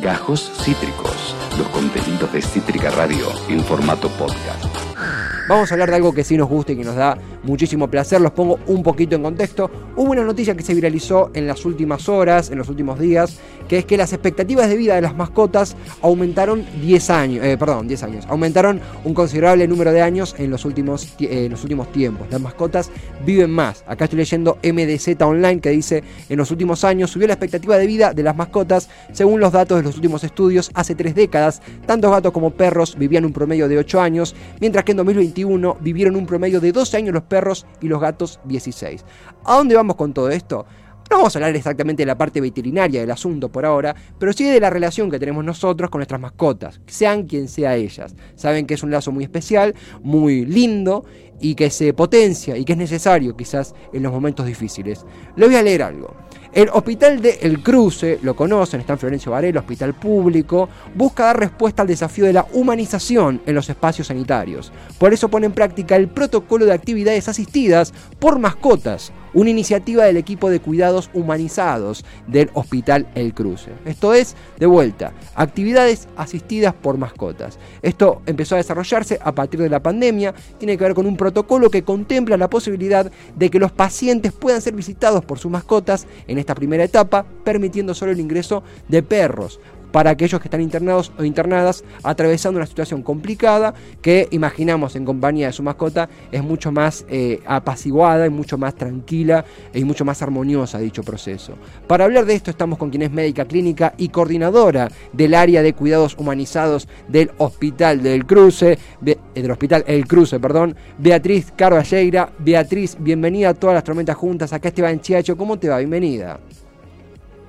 Gajos Cítricos, los contenidos de Cítrica Radio en formato podcast. Vamos a hablar de algo que sí nos gusta y que nos da muchísimo placer. Los pongo un poquito en contexto. Hubo una noticia que se viralizó en las últimas horas, en los últimos días, que es que las expectativas de vida de las mascotas aumentaron 10 años, eh, perdón, 10 años, aumentaron un considerable número de años en los, últimos, eh, los últimos tiempos. Las mascotas viven más. Acá estoy leyendo MDZ Online que dice, en los últimos años subió la expectativa de vida de las mascotas según los datos de los últimos estudios. Hace tres décadas, tantos gatos como perros vivían un promedio de 8 años, mientras que en 2021 vivieron un promedio de 12 años los perros y los gatos 16. ¿A dónde vamos con todo esto? No vamos a hablar exactamente de la parte veterinaria del asunto por ahora, pero sí de la relación que tenemos nosotros con nuestras mascotas, sean quien sea ellas. Saben que es un lazo muy especial, muy lindo y que se potencia y que es necesario quizás en los momentos difíciles. Les voy a leer algo. El Hospital de El Cruce, lo conocen, está en Florencio Varela, hospital público, busca dar respuesta al desafío de la humanización en los espacios sanitarios. Por eso pone en práctica el protocolo de actividades asistidas por mascotas, una iniciativa del equipo de cuidados humanizados del Hospital El Cruce. Esto es, de vuelta, actividades asistidas por mascotas. Esto empezó a desarrollarse a partir de la pandemia, tiene que ver con un protocolo que contempla la posibilidad de que los pacientes puedan ser visitados por sus mascotas en esta primera etapa, permitiendo solo el ingreso de perros para aquellos que están internados o internadas atravesando una situación complicada que imaginamos en compañía de su mascota es mucho más eh, apaciguada y mucho más tranquila y mucho más armoniosa dicho proceso. Para hablar de esto estamos con quien es médica clínica y coordinadora del área de cuidados humanizados del Hospital del Cruce, eh, del Hospital El Cruce, perdón, Beatriz Carballeira. Beatriz, bienvenida a todas las tormentas juntas. Acá Esteban Chiacho, ¿cómo te va? Bienvenida.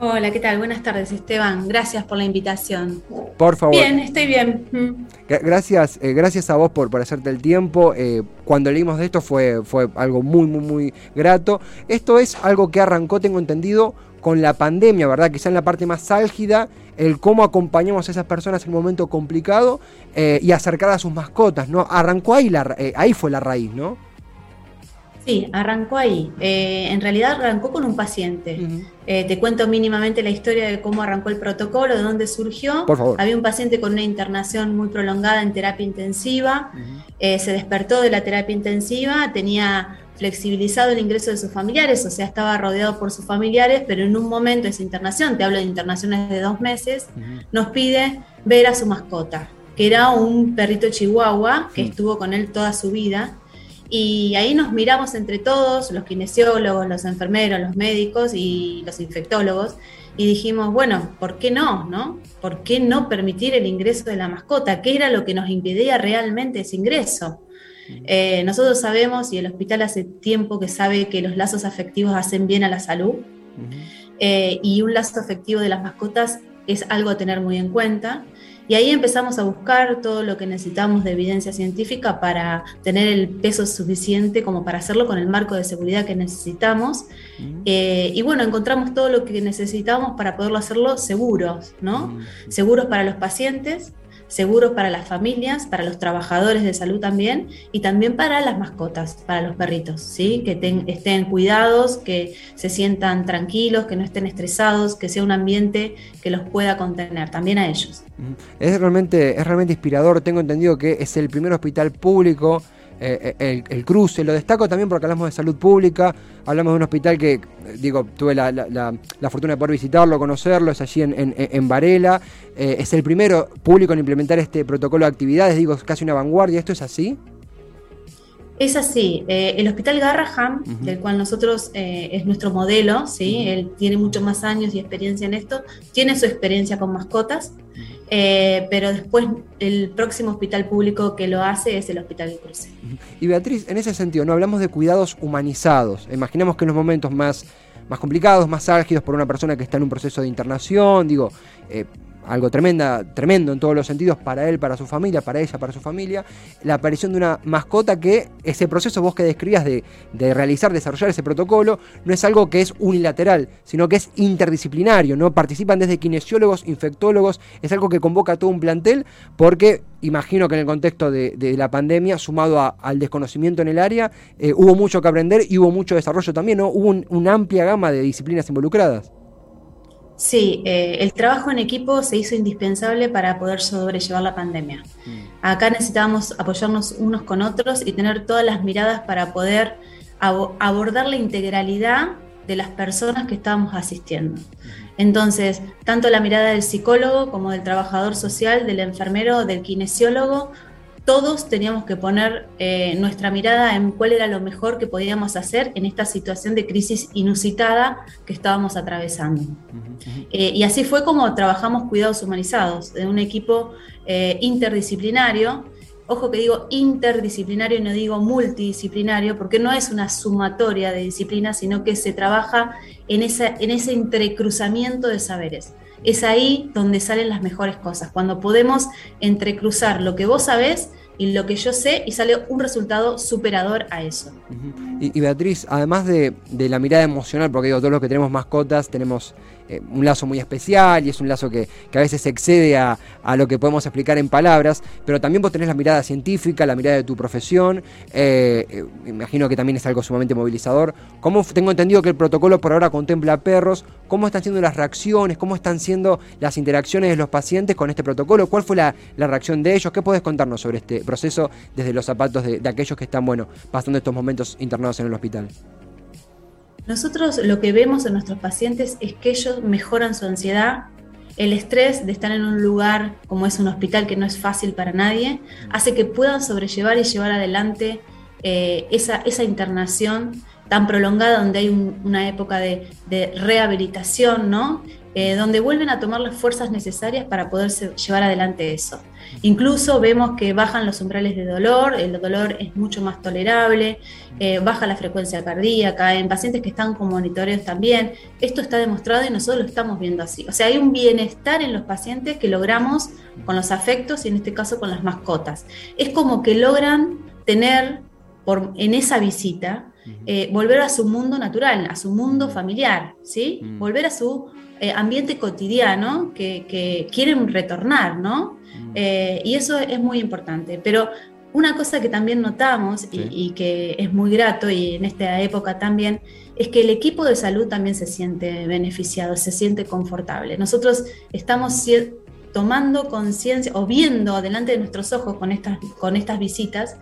Hola, ¿qué tal? Buenas tardes, Esteban. Gracias por la invitación. Por favor. Bien, estoy bien. Mm. Gracias, eh, gracias a vos por, por hacerte el tiempo. Eh, cuando leímos de esto fue, fue algo muy, muy, muy grato. Esto es algo que arrancó, tengo entendido, con la pandemia, ¿verdad? Quizá en la parte más álgida, el cómo acompañamos a esas personas en un momento complicado eh, y acercar a sus mascotas, ¿no? Arrancó ahí, la, ahí fue la raíz, ¿no? Sí, arrancó ahí. Eh, en realidad arrancó con un paciente. Eh, te cuento mínimamente la historia de cómo arrancó el protocolo, de dónde surgió. Por favor. Había un paciente con una internación muy prolongada en terapia intensiva. Eh, se despertó de la terapia intensiva, tenía flexibilizado el ingreso de sus familiares, o sea, estaba rodeado por sus familiares, pero en un momento de esa internación, te hablo de internaciones de dos meses, nos pide ver a su mascota, que era un perrito chihuahua que estuvo con él toda su vida y ahí nos miramos entre todos, los kinesiólogos, los enfermeros, los médicos y los infectólogos, y dijimos, bueno, ¿por qué no? ¿no? ¿Por qué no permitir el ingreso de la mascota? ¿Qué era lo que nos impedía realmente ese ingreso? Eh, nosotros sabemos, y el hospital hace tiempo que sabe que los lazos afectivos hacen bien a la salud, eh, y un lazo afectivo de las mascotas es algo a tener muy en cuenta. Y ahí empezamos a buscar todo lo que necesitamos de evidencia científica para tener el peso suficiente como para hacerlo con el marco de seguridad que necesitamos. Mm. Eh, y bueno, encontramos todo lo que necesitamos para poderlo hacerlo seguros, ¿no? Mm. Seguros para los pacientes, seguros para las familias, para los trabajadores de salud también y también para las mascotas, para los perritos, ¿sí? que estén cuidados, que se sientan tranquilos, que no estén estresados, que sea un ambiente que los pueda contener, también a ellos. Es realmente, es realmente inspirador, tengo entendido que es el primer hospital público eh, eh, el, cruce. Lo destaco también porque hablamos de salud pública, hablamos de un hospital que, eh, digo, tuve la, fortuna de poder visitarlo, conocerlo, es allí en, Varela. es el primero público en implementar este protocolo de actividades, digo, es casi una vanguardia. ¿Esto es así? Es así, el Hospital Garraham, del cual nosotros es nuestro modelo, ¿sí? él tiene muchos más años y experiencia en esto, tiene su experiencia con mascotas, eh, pero después el próximo hospital público que lo hace es el Hospital de Cruce. Y Beatriz, en ese sentido, no hablamos de cuidados humanizados. Imaginemos que en los momentos más, más complicados, más álgidos por una persona que está en un proceso de internación, digo, eh, algo tremenda, tremendo en todos los sentidos para él, para su familia, para ella, para su familia, la aparición de una mascota que ese proceso vos que describías de, realizar, desarrollar ese protocolo, no es algo que es unilateral, sino que es interdisciplinario, ¿no? Participan desde kinesiólogos, infectólogos, es algo que convoca a todo un plantel, porque imagino que en el contexto de, la pandemia, sumado al desconocimiento en el área, eh, hubo mucho que aprender y hubo mucho desarrollo también, ¿no? Hubo una amplia gama de disciplinas involucradas. Sí, eh, el trabajo en equipo se hizo indispensable para poder sobrellevar la pandemia. Mm. Acá necesitábamos apoyarnos unos con otros y tener todas las miradas para poder abordar la integralidad de las personas que estábamos asistiendo. Entonces, tanto la mirada del psicólogo como del trabajador social, del enfermero, del kinesiólogo, todos teníamos que poner eh, nuestra mirada en cuál era lo mejor que podíamos hacer en esta situación de crisis inusitada que estábamos atravesando. Eh, y así fue como trabajamos cuidados humanizados, de un equipo eh, interdisciplinario. Ojo que digo interdisciplinario y no digo multidisciplinario, porque no es una sumatoria de disciplinas, sino que se trabaja en, esa, en ese entrecruzamiento de saberes es ahí donde salen las mejores cosas, cuando podemos entrecruzar lo que vos sabés y lo que yo sé y sale un resultado superador a eso. y, Beatriz, además de, de, la mirada emocional, porque digo, todos los que tenemos mascotas tenemos eh, un lazo muy especial y es un lazo que, a veces excede a, lo que podemos explicar en palabras, pero también vos tenés la mirada científica, la mirada de tu profesión, eh, eh, imagino que también es algo sumamente movilizador. ¿Cómo tengo entendido que el protocolo por ahora contempla perros? ¿Cómo están siendo las reacciones? ¿Cómo están siendo las interacciones de los pacientes con este protocolo? ¿Cuál fue la, reacción de ellos? ¿Qué podés contarnos sobre este proceso desde los zapatos de, de aquellos que están, bueno, pasando estos momentos internados en el hospital? Nosotros lo que vemos en nuestros pacientes es que ellos mejoran su ansiedad, el estrés de estar en un lugar como es un hospital que no es fácil para nadie, hace que puedan sobrellevar y llevar adelante eh, esa, esa, internación tan prolongada donde hay una época de, de rehabilitación, ¿no? Eh, donde vuelven a tomar las fuerzas necesarias para poder llevar adelante eso. Incluso vemos que bajan los umbrales de dolor, el dolor es mucho más tolerable, eh, baja la frecuencia cardíaca, en pacientes que están con monitoreos también. Esto está demostrado y nosotros lo estamos viendo así. O sea, hay un bienestar en los pacientes que logramos con los afectos y en este caso con las mascotas. Es como que logran tener por, en esa visita, eh, volver a su mundo natural, a su mundo familiar, ¿sí? Volver a su eh, ambiente cotidiano que, quieren retornar, ¿no? Mm. Eh, y eso es muy importante. Pero una cosa que también notamos y, que es muy grato y en esta época también es que el equipo de salud también se siente beneficiado, se siente confortable. Nosotros estamos tomando conciencia o viendo delante de nuestros ojos con estas, con estas visitas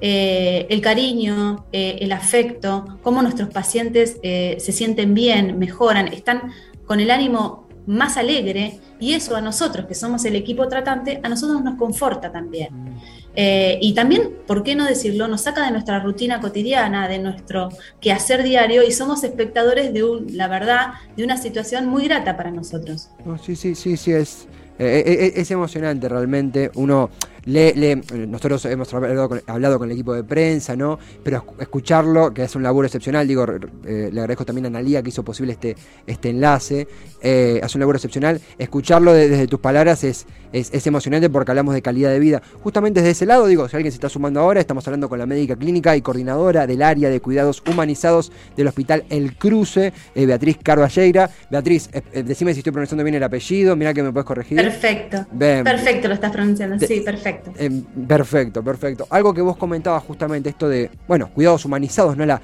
eh, el cariño, el afecto, cómo nuestros pacientes se sienten bien, mejoran, están con el ánimo más alegre y eso a nosotros, que somos el equipo tratante, a nosotros nos conforta también. Mm. Eh, y también, ¿por qué no decirlo? Nos saca de nuestra rutina cotidiana, de nuestro quehacer diario y somos espectadores de, un, la verdad, de una situación muy grata para nosotros. sí, sí, sí, sí, es, eh, eh, es emocionante realmente. Uno le, nosotros hemos hablado con, el equipo de prensa, ¿no? Pero escucharlo, que es un laburo excepcional, digo, eh, le agradezco también a Analía que hizo posible este, este enlace, eh, hace un laburo excepcional. Escucharlo desde tus palabras es, es, emocionante porque hablamos de calidad de vida. Justamente desde ese lado, digo, si alguien se está sumando ahora, estamos hablando con la médica clínica y coordinadora del área de cuidados humanizados del Hospital El Cruce, eh, Beatriz Carballeira. Beatriz, decime si estoy pronunciando bien el apellido, mira que me puedes corregir. Perfecto. Perfecto, lo estás pronunciando, sí, perfecto. Em, perfecto. perfecto, Algo que vos comentabas justamente, esto de, bueno, cuidados humanizados, ¿no? La,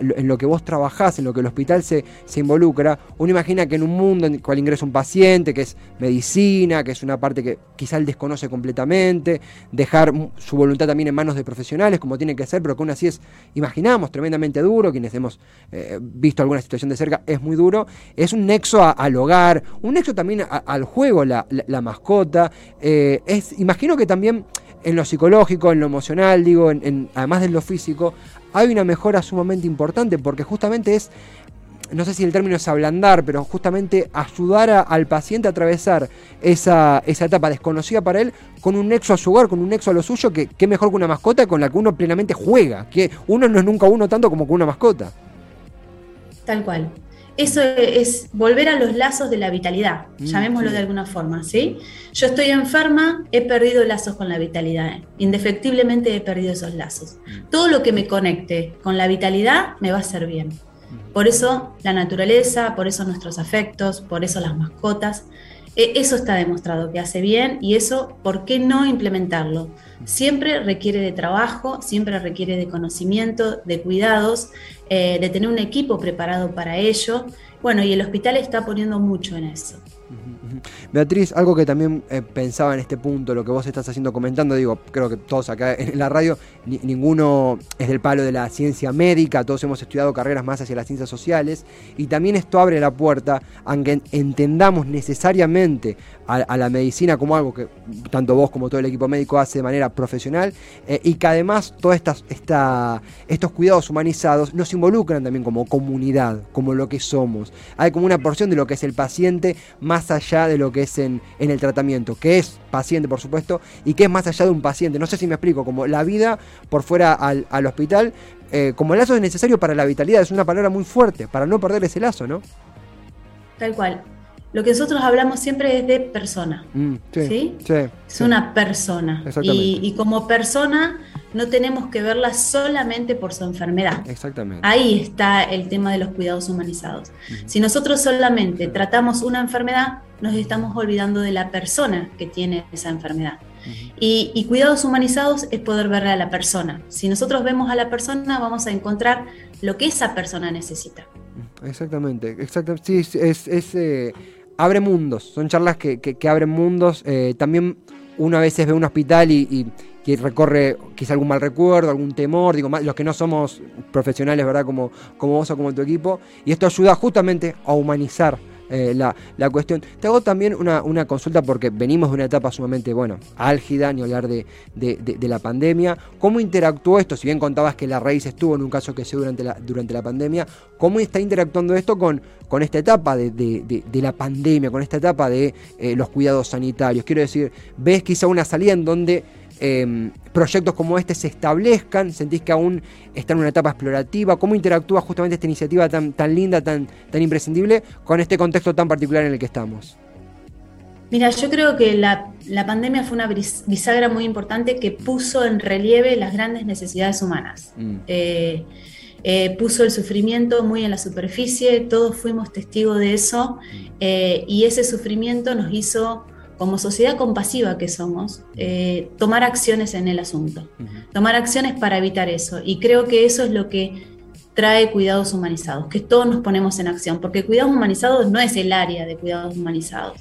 en lo que vos trabajás, en lo que el hospital se, involucra. Uno imagina que en un mundo en el cual ingresa un paciente, que es medicina, que es una parte que quizá él desconoce completamente, dejar su voluntad también en manos de profesionales, como tiene que ser, pero que aún así es, imaginamos, tremendamente duro, quienes hemos eh, visto alguna situación de cerca, es muy duro. Es un nexo al hogar, un nexo también al juego, la, mascota. Eh, es, imagino que también en lo psicológico, en lo emocional, digo, en, además de lo físico, hay una mejora sumamente importante porque justamente es, no sé si el término es ablandar, pero justamente ayudar al paciente a atravesar esa, etapa desconocida para él con un nexo a su hogar, con un nexo a lo suyo, que, que mejor que una mascota con la que uno plenamente juega, que uno no es nunca uno tanto como con una mascota. Tal cual. Eso es volver a los lazos de la vitalidad, mm, llamémoslo de alguna forma, ¿sí? Yo estoy enferma, he perdido lazos con la vitalidad, indefectiblemente he perdido esos lazos. Mm. Todo lo que me conecte con la vitalidad me va a hacer bien. Mm. Por eso la naturaleza, por eso nuestros afectos, por eso las mascotas. E, eso está demostrado que hace bien y eso, ¿por qué no implementarlo? Siempre requiere de trabajo, siempre requiere de conocimiento, de cuidados, eh, de tener un equipo preparado para ello. Bueno, y el hospital está poniendo mucho en eso. Beatriz, algo que también eh, pensaba en este punto, lo que vos estás haciendo comentando, digo, creo que todos acá en la radio, ninguno es del palo de la ciencia médica, todos hemos estudiado carreras más hacia las ciencias sociales, y también esto abre la puerta a que entendamos necesariamente a, la medicina como algo que tanto vos como todo el equipo médico hace de manera profesional, eh, y que además todos estos cuidados humanizados nos involucran también como comunidad, como lo que somos. Hay como una porción de lo que es el paciente más allá de lo que es en, el tratamiento, que es paciente por supuesto, y que es más allá de un paciente. No sé si me explico, como la vida por fuera al, hospital, eh, como el lazo es necesario para la vitalidad, es una palabra muy fuerte, para no perder ese lazo, ¿no? Tal cual. Lo que nosotros hablamos siempre es de persona. Mm, sí, sí, Es una persona. Y, y, como persona no tenemos que verla solamente por su enfermedad. Exactamente. Ahí está el tema de los cuidados humanizados. Si nosotros solamente tratamos una enfermedad, nos estamos olvidando de la persona que tiene esa enfermedad. y, cuidados humanizados es poder ver a la persona. Si nosotros vemos a la persona, vamos a encontrar lo que esa persona necesita. Exactamente, exactamente. Sí, es, eh, abre mundos, son charlas que, abren mundos. Eh, también uno a veces ve un hospital y, recorre quizá algún mal recuerdo, algún temor, digo, los que no somos profesionales, ¿verdad? Como, como vos o como tu equipo, y esto ayuda justamente a humanizar eh, la, cuestión. Te hago también una, consulta porque venimos de una etapa sumamente, bueno, álgida, ni hablar de, la pandemia. ¿Cómo interactuó esto? Si bien contabas que la raíz estuvo en un caso que se durante la, durante la pandemia, ¿cómo está interactuando esto con, con esta etapa de, la pandemia, con esta etapa de eh, los cuidados sanitarios? Quiero decir, ¿ves quizá una salida en donde Em, proyectos como este se establezcan? ¿Sentís que aún está en una etapa explorativa? ¿Cómo interactúa justamente esta iniciativa tan, tan linda, tan, tan imprescindible con este contexto tan particular en el que estamos? Mira, yo creo que la, pandemia fue una bisagra muy importante que puso en relieve las grandes necesidades humanas. Mm. Eh, eh, puso el sufrimiento muy en la superficie, todos fuimos testigos de eso mm. eh, y ese sufrimiento nos hizo como sociedad compasiva que somos, eh, tomar acciones en el asunto, tomar acciones para evitar eso. Y creo que eso es lo que trae cuidados humanizados, que todos nos ponemos en acción, porque cuidados humanizados no es el área de cuidados humanizados.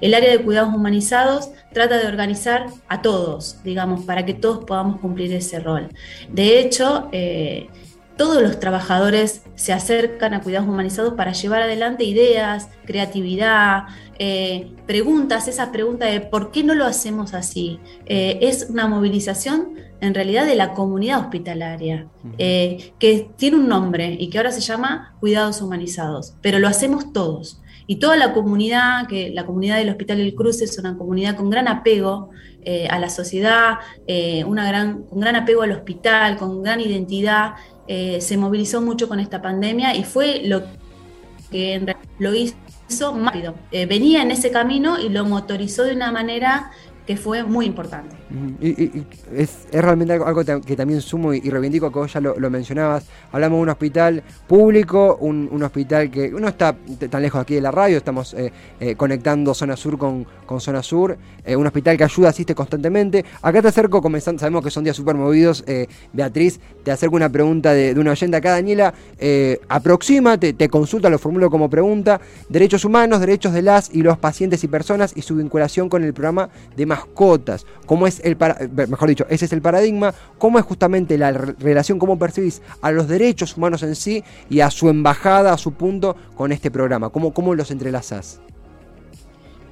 El área de cuidados humanizados trata de organizar a todos, digamos, para que todos podamos cumplir ese rol. De hecho, eh, todos los trabajadores se acercan a cuidados humanizados para llevar adelante ideas, creatividad, eh, preguntas, esa pregunta de por qué no lo hacemos así. Eh, es una movilización en realidad de la comunidad hospitalaria, eh, que tiene un nombre y que ahora se llama cuidados humanizados, pero lo hacemos todos. Y toda la comunidad, que la comunidad del Hospital El Cruz es una comunidad con gran apego a la sociedad, una gran, con gran apego al hospital, con gran identidad, se movilizó mucho con esta pandemia y fue lo que en lo hizo rápido. Eh, venía en ese camino y lo motorizó de una manera que fue muy importante. Y, es, realmente algo, que también sumo y, reivindico, que vos ya lo, mencionabas. Hablamos de un hospital público, un, hospital que no está tan lejos aquí de la radio, estamos eh, eh, conectando zona sur con, con zona sur, un hospital que ayuda, asiste constantemente. Acá te acerco, comenzando, sabemos que son días súper movidos, Beatriz, te acerco una pregunta de, una oyente acá, Daniela, aproxima, te, te consulta, lo formulo como pregunta, derechos humanos, derechos de las y los pacientes y personas y su vinculación con el programa de mascotas, cómo es el para, mejor dicho, ese es el paradigma, cómo es justamente la relación, cómo percibís a los derechos humanos en sí y a su embajada, a su punto con este programa, cómo, cómo los entrelazás.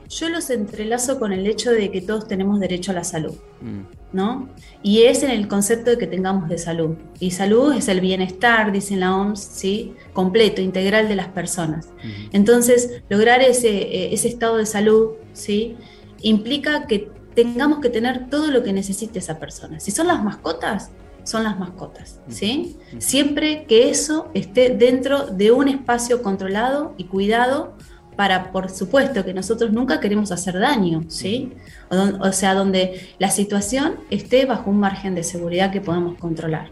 Yo los entrelazo con el hecho de que todos tenemos derecho a la salud, mm. ¿no? Y es en el concepto de que tengamos de salud. Y salud es el bienestar, dice la OMS, ¿sí? Completo, integral de las personas. Entonces, lograr ese, eh, ese estado de salud, ¿sí? Implica que tengamos que tener todo lo que necesite esa persona. Si son las mascotas, son las mascotas, ¿sí? Siempre que eso esté dentro de un espacio controlado y cuidado para, por supuesto, que nosotros nunca queremos hacer daño, ¿sí? O, sea, donde la situación esté bajo un margen de seguridad que podamos controlar.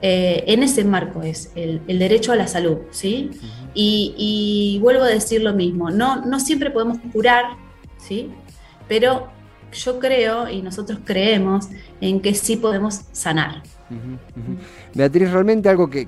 Eh, en ese marco es el, derecho a la salud, ¿sí? Y, y, vuelvo a decir lo mismo, no, no siempre podemos curar ¿sí? Pero yo creo y nosotros creemos en que sí podemos sanar. Beatriz, realmente algo que,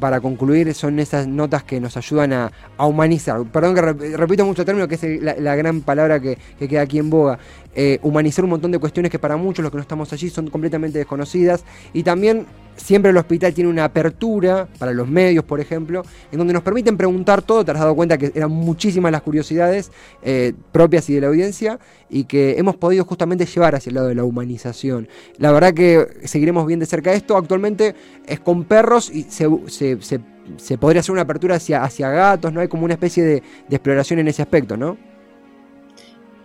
para concluir son esas notas que nos ayudan a, humanizar. Perdón que repito mucho término, que es la, gran palabra que, queda aquí en boga. Eh, humanizar un montón de cuestiones que para muchos los que no estamos allí son completamente desconocidas. Y también siempre el hospital tiene una apertura para los medios, por ejemplo, en donde nos permiten preguntar todo. Te has dado cuenta que eran muchísimas las curiosidades eh, propias y de la audiencia y que hemos podido justamente llevar hacia el lado de la humanización. La verdad que seguiremos bien de cerca esto. Actualmente es con perros y se, podría hacer una apertura hacia, hacia gatos, ¿no? Hay como una especie de, de exploración en ese aspecto, ¿no?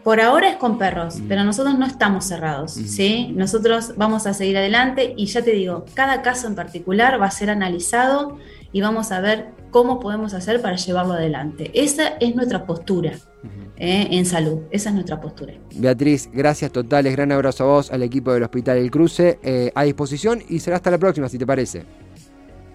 Por ahora es con perros, pero nosotros no estamos cerrados, ¿sí? Nosotros vamos a seguir adelante y ya te digo, cada caso en particular va a ser analizado y vamos a ver cómo podemos hacer para llevarlo adelante. Esa es nuestra postura. ¿eh? en salud. Esa es nuestra postura. Beatriz, gracias totales, gran abrazo a vos, al equipo del Hospital El Cruce, eh, a disposición y será hasta la próxima, si te parece.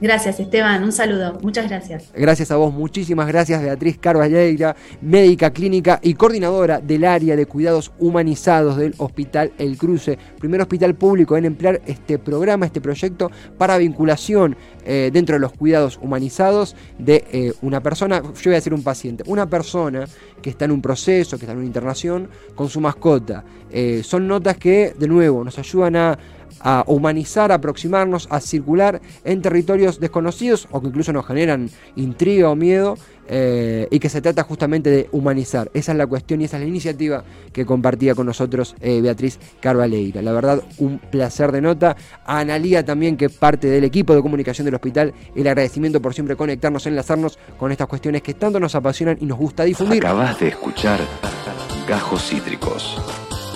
Gracias, Esteban. Un saludo. Muchas gracias. Gracias a vos. Muchísimas gracias, Beatriz Carvalheira, médica clínica y coordinadora del área de cuidados humanizados del Hospital El Cruce, primer hospital público en emplear este programa, este proyecto para vinculación eh, dentro de los cuidados humanizados de eh, una persona, yo voy a decir un paciente, una persona que está en un proceso, que está en una internación con su mascota. Eh, son notas que, de nuevo, nos ayudan a a humanizar, a aproximarnos, a circular en territorios desconocidos o que incluso nos generan intriga o miedo eh, y que se trata justamente de humanizar. Esa es la cuestión y esa es la iniciativa que compartía con nosotros eh, Beatriz Carvaleira. La verdad, un placer de nota. A Analía también, que parte del equipo de comunicación del hospital, el agradecimiento por siempre conectarnos, enlazarnos con estas cuestiones que tanto nos apasionan y nos gusta difundir. Acabas de escuchar Gajos Cítricos.